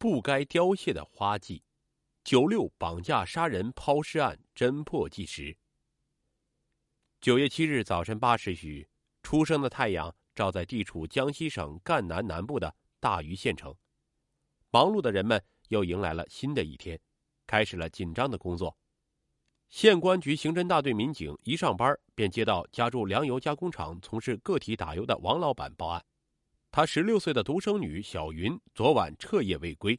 不该凋谢的花季。九六绑架杀人抛尸案侦破纪实。九月七日早晨八时许，初升的太阳照在地处江西省赣南南部的大余县城，忙碌的人们又迎来了新的一天，开始了紧张的工作。县公安局刑侦大队民警一上班便接到家住粮油加工厂从事个体打油的王老板报案，他十六岁的独生女小云昨晚彻夜未归。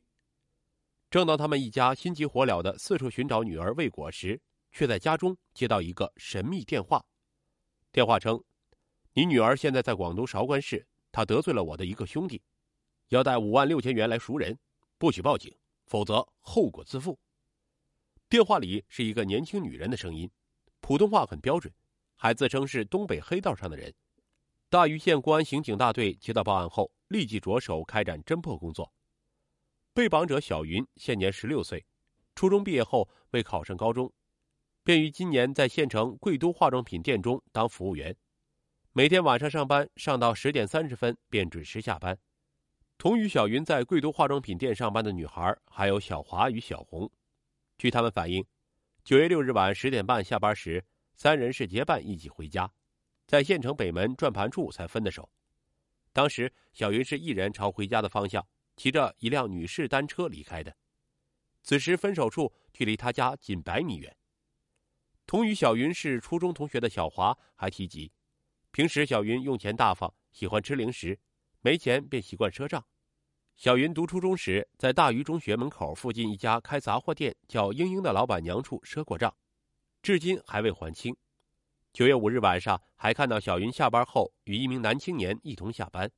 正当他们一家心急火燎的四处寻找女儿未果时，却在家中接到一个神秘电话。电话称：“你女儿现在在广东韶关市，她得罪了我的一个兄弟，要带五万六千元来赎人，不许报警，否则后果自负。”电话里是一个年轻女人的声音，普通话很标准，还自称是东北黑道上的人。大余县公安刑警大队接到报案后，立即着手开展侦破工作。被绑者小云现年十六岁，初中毕业后未考上高中，便于今年在县城贵都化妆品店中当服务员，每天晚上上班上到十点三十分便准时下班。同与小云在贵都化妆品店上班的女孩还有小华与小红。据他们反映，九月六日晚十点半下班时，三人是结伴一起回家，在县城北门转盘处才分的手。当时，小云是一人朝回家的方向骑着一辆女士单车离开的。此时分手处距离他家仅百米远。同与小云是初中同学的小华还提及，平时小云用钱大方，喜欢吃零食，没钱便习惯赊账。小云读初中时，在大余中学门口附近一家开杂货店叫英英的老板娘处赊过账，至今还未还清。九月五日晚上，还看到小云下班后与一名男青年一同下班。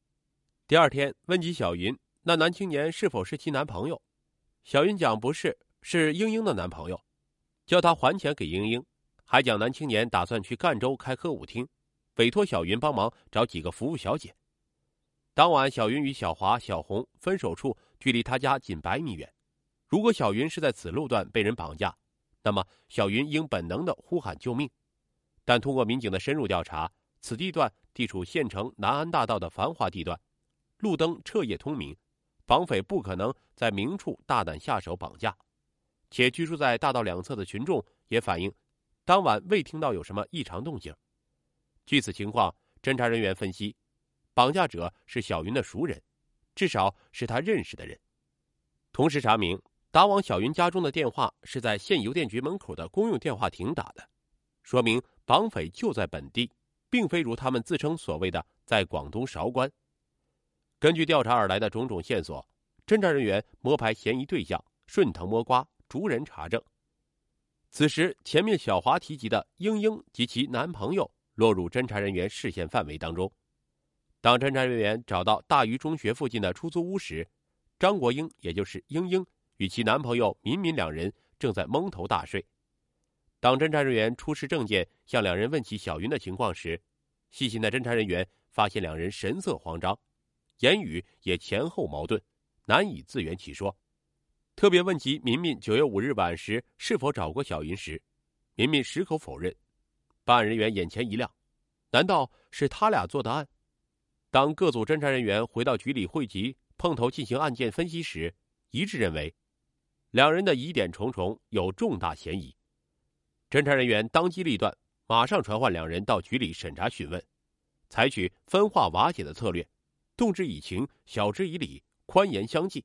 第二天问及小云，那男青年是否是其男朋友，小云讲不是，是英英的男朋友，叫他还钱给英英，还讲男青年打算去赣州开歌舞厅，委托小云帮忙找几个服务小姐。当晚，小云与小华、小红分手处距离他家仅百米远。如果小云是在此路段被人绑架，那么小云应本能的呼喊救命。但通过民警的深入调查，此地段地处县城南安大道的繁华地段，路灯彻夜通明，绑匪不可能在明处大胆下手绑架。且居住在大道两侧的群众也反映，当晚未听到有什么异常动静。据此情况，侦查人员分析。绑架者是小云的熟人，至少是他认识的人。同时查明，打往小云家中的电话是在县邮电局门口的公用电话亭打的，说明绑匪就在本地，并非如他们自称所谓的在广东韶关。根据调查而来的种种线索，侦查人员摸排嫌疑对象，顺藤摸瓜，逐人查证。此时，前面小华提及的英英及其男朋友落入侦查人员视线范围当中。当侦查人员找到大余中学附近的出租屋时，张国英也就是英英与其男朋友敏敏两人正在蒙头大睡。当侦查人员出示证件向两人问起小云的情况时，细心的侦查人员发现两人神色慌张，言语也前后矛盾，难以自圆其说。特别问及敏敏九月五日晚时是否找过小云时，敏敏矢口否认。办案人员眼前一亮，难道是他俩做的案？当各组侦查人员回到局里汇集、碰头进行案件分析时，一致认为，两人的疑点重重，有重大嫌疑。侦查人员当机立断，马上传唤两人到局里审查询问，采取分化瓦解的策略，动之以情，晓之以理，宽严相济。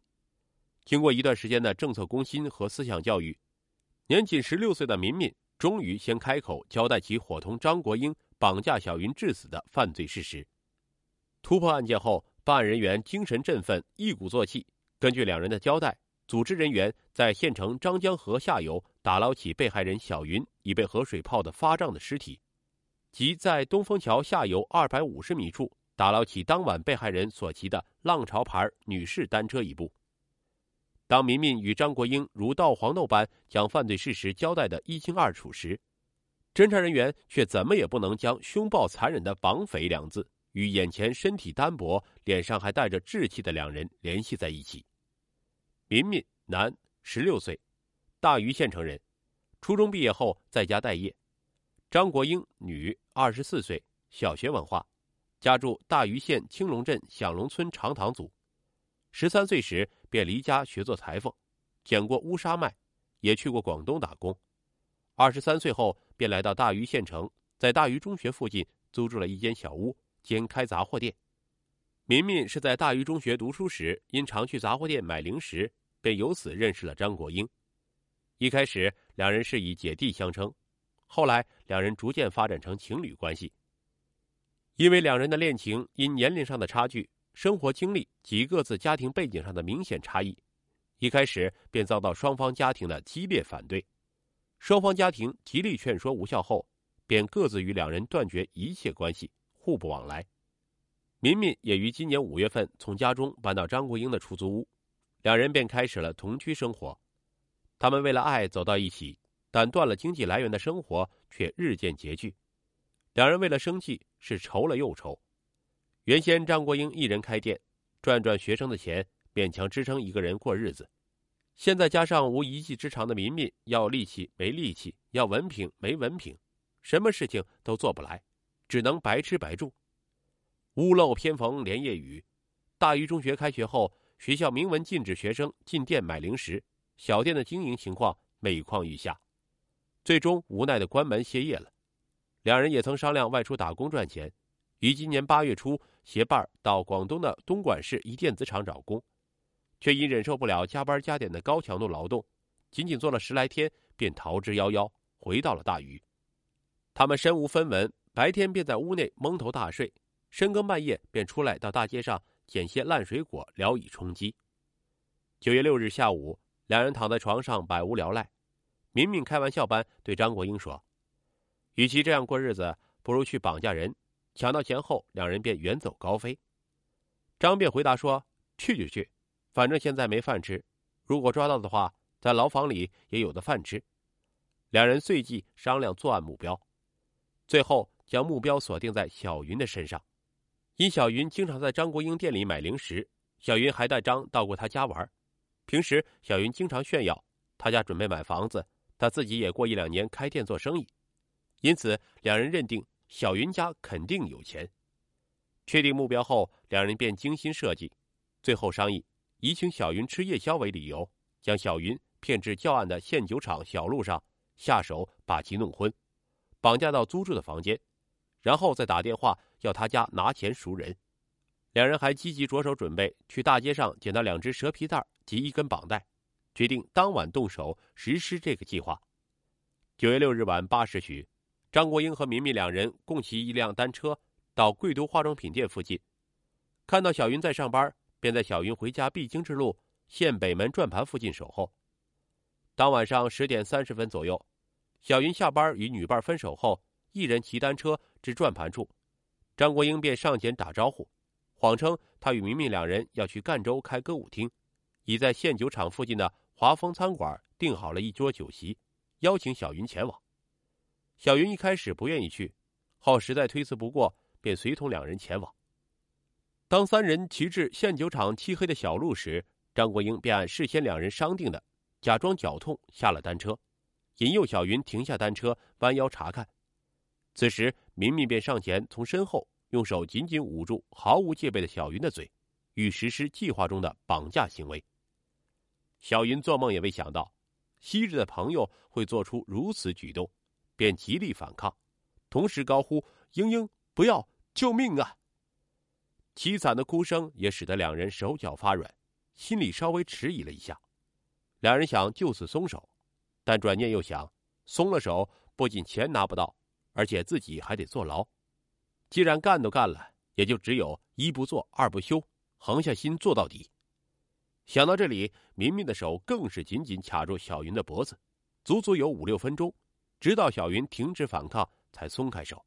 经过一段时间的政策攻心和思想教育，年仅十六岁的敏敏终于先开口交代其伙同张国英绑架小云致死的犯罪事实。突破案件后，办案人员精神振奋，一鼓作气。根据两人的交代，组织人员在县城张江河下游打捞起被害人小云已被河水泡得发胀的尸体，即在东风桥下游二百五十米处打捞起当晚被害人所骑的浪潮牌女士单车一部。当民民与张国英如倒黄豆般将犯罪事实交代的一清二楚时，侦查人员却怎么也不能将凶暴残忍的绑匪两字。与眼前身体单薄、脸上还带着稚气的两人联系在一起。民民，男，十六岁，大余县城人，初中毕业后在家待业。张国英，女，二十四岁，小学文化，家住大余县青龙镇响龙村长塘组。十三岁时便离家学做裁缝，捡过乌纱麦，也去过广东打工。二十三岁后便来到大余县城，在大余中学附近租住了一间小屋，兼开杂货店。民民是在大余中学读书时，因常去杂货店买零食，便由此认识了张国英。一开始两人是以姐弟相称，后来两人逐渐发展成情侣关系。因为两人的恋情因年龄上的差距、生活经历及各自家庭背景上的明显差异，一开始便遭到双方家庭的激烈反对。双方家庭极力劝说无效后，便各自与两人断绝一切关系，互不往来。民民也于今年五月份从家中搬到张国英的出租屋，两人便开始了同居生活。他们为了爱走到一起，但断了经济来源的生活却日渐拮据。两人为了生计是愁了又愁。原先张国英一人开店，赚赚学生的钱，勉强支撑一个人过日子。现在加上无一技之长的民民，要力气没力气，要文凭没文凭，什么事情都做不来，只能白吃白住。屋漏偏逢连夜雨，大余中学开学后，学校明文禁止学生进店买零食，小店的经营情况每况愈下，最终无奈的关门歇业了。两人也曾商量外出打工赚钱，于今年八月初携伴到广东的东莞市一电子厂找工，却因忍受不了加班加点的高强度劳动，仅仅做了十来天便逃之夭夭，回到了大余。他们身无分文，白天便在屋内蒙头大睡，深更半夜便出来到大街上捡些烂水果聊以充饥。九月六日下午，两人躺在床上百无聊赖，明明开玩笑般对张国英说。与其这样过日子，不如去绑架人，抢到钱后，两人便远走高飞。张便回答说：“去就去，反正现在没饭吃，如果抓到的话，在牢房里也有的饭吃。”两人随即商量作案目标，最后将目标锁定在小云的身上。因小云经常在张国英店里买零食，小云还带张到过他家玩。平时小云经常炫耀他家准备买房子，他自己也过一两年开店做生意。因此，两人认定小云家肯定有钱。确定目标后，两人便精心设计，最后商议以请小云吃夜宵为理由，将小云骗至较暗的现酒厂小路上，下手把其弄昏，绑架到租住的房间，然后再打电话要他家拿钱赎人。两人还积极着手准备，去大街上捡到两只蛇皮袋及一根绑带，决定当晚动手实施这个计划。九月六日晚八时许。张国英和明明两人共骑一辆单车到贵都化妆品店附近，看到小云在上班，便在小云回家必经之路县北门转盘附近守候。当晚上十点三十分左右，小云下班与女伴分手后，一人骑单车至转盘处，张国英便上前打招呼，谎称他与明明两人要去赣州开歌舞厅，已在县酒厂附近的华丰餐馆订好了一桌酒席，邀请小云前往。小云一开始不愿意去，后实在推辞不过，便随同两人前往。当三人骑至县酒厂漆黑的小路时，张国英便按事先两人商定的，假装脚痛下了单车，引诱小云停下单车，弯腰查看。此时，明明便上前从身后用手紧紧捂住毫无戒备的小云的嘴，欲实施计划中的绑架行为。小云做梦也未想到，昔日的朋友会做出如此举动。便极力反抗，同时高呼：“英英，不要！救命啊！”凄惨的哭声也使得两人手脚发软，心里稍微迟疑了一下。两人想就此松手，但转念又想，松了手不仅钱拿不到，而且自己还得坐牢。既然干都干了，也就只有一不做二不休，横下心做到底。想到这里，明明的手更是紧紧卡住小云的脖子，足足有五六分钟。直到小云停止反抗，才松开手。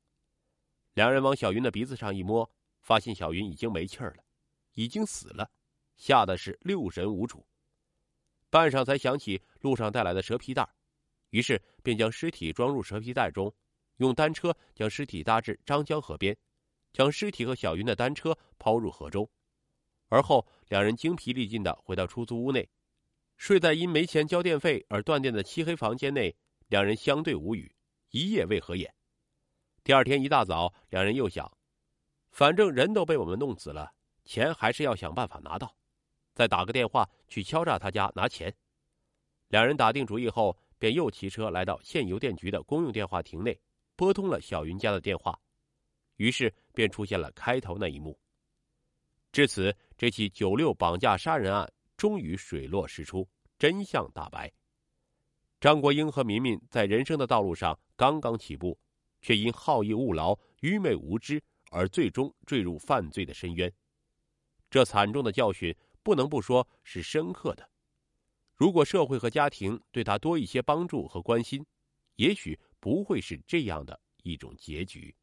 两人往小云的鼻子上一摸，发现小云已经没气儿了，已经死了，吓得是六神无主。半晌才想起路上带来的蛇皮袋，于是便将尸体装入蛇皮袋中，用单车将尸体搭至张江河边，将尸体和小云的单车抛入河中。而后，两人精疲力尽的回到出租屋内，睡在因没钱交电费而断电的漆黑房间内。两人相对无语，一夜未合眼。第二天一大早，两人又想，反正人都被我们弄死了，钱还是要想办法拿到。再打个电话去敲诈他家拿钱。两人打定主意后，便又骑车来到县邮电局的公用电话亭内，拨通了小云家的电话，于是便出现了开头那一幕。至此，这起九六绑架杀人案终于水落石出，真相大白。张国英和民民在人生的道路上刚刚起步，却因好逸恶劳、愚昧无知而最终坠入犯罪的深渊。这惨重的教训，不能不说是深刻的。如果社会和家庭对他多一些帮助和关心，也许不会是这样的一种结局。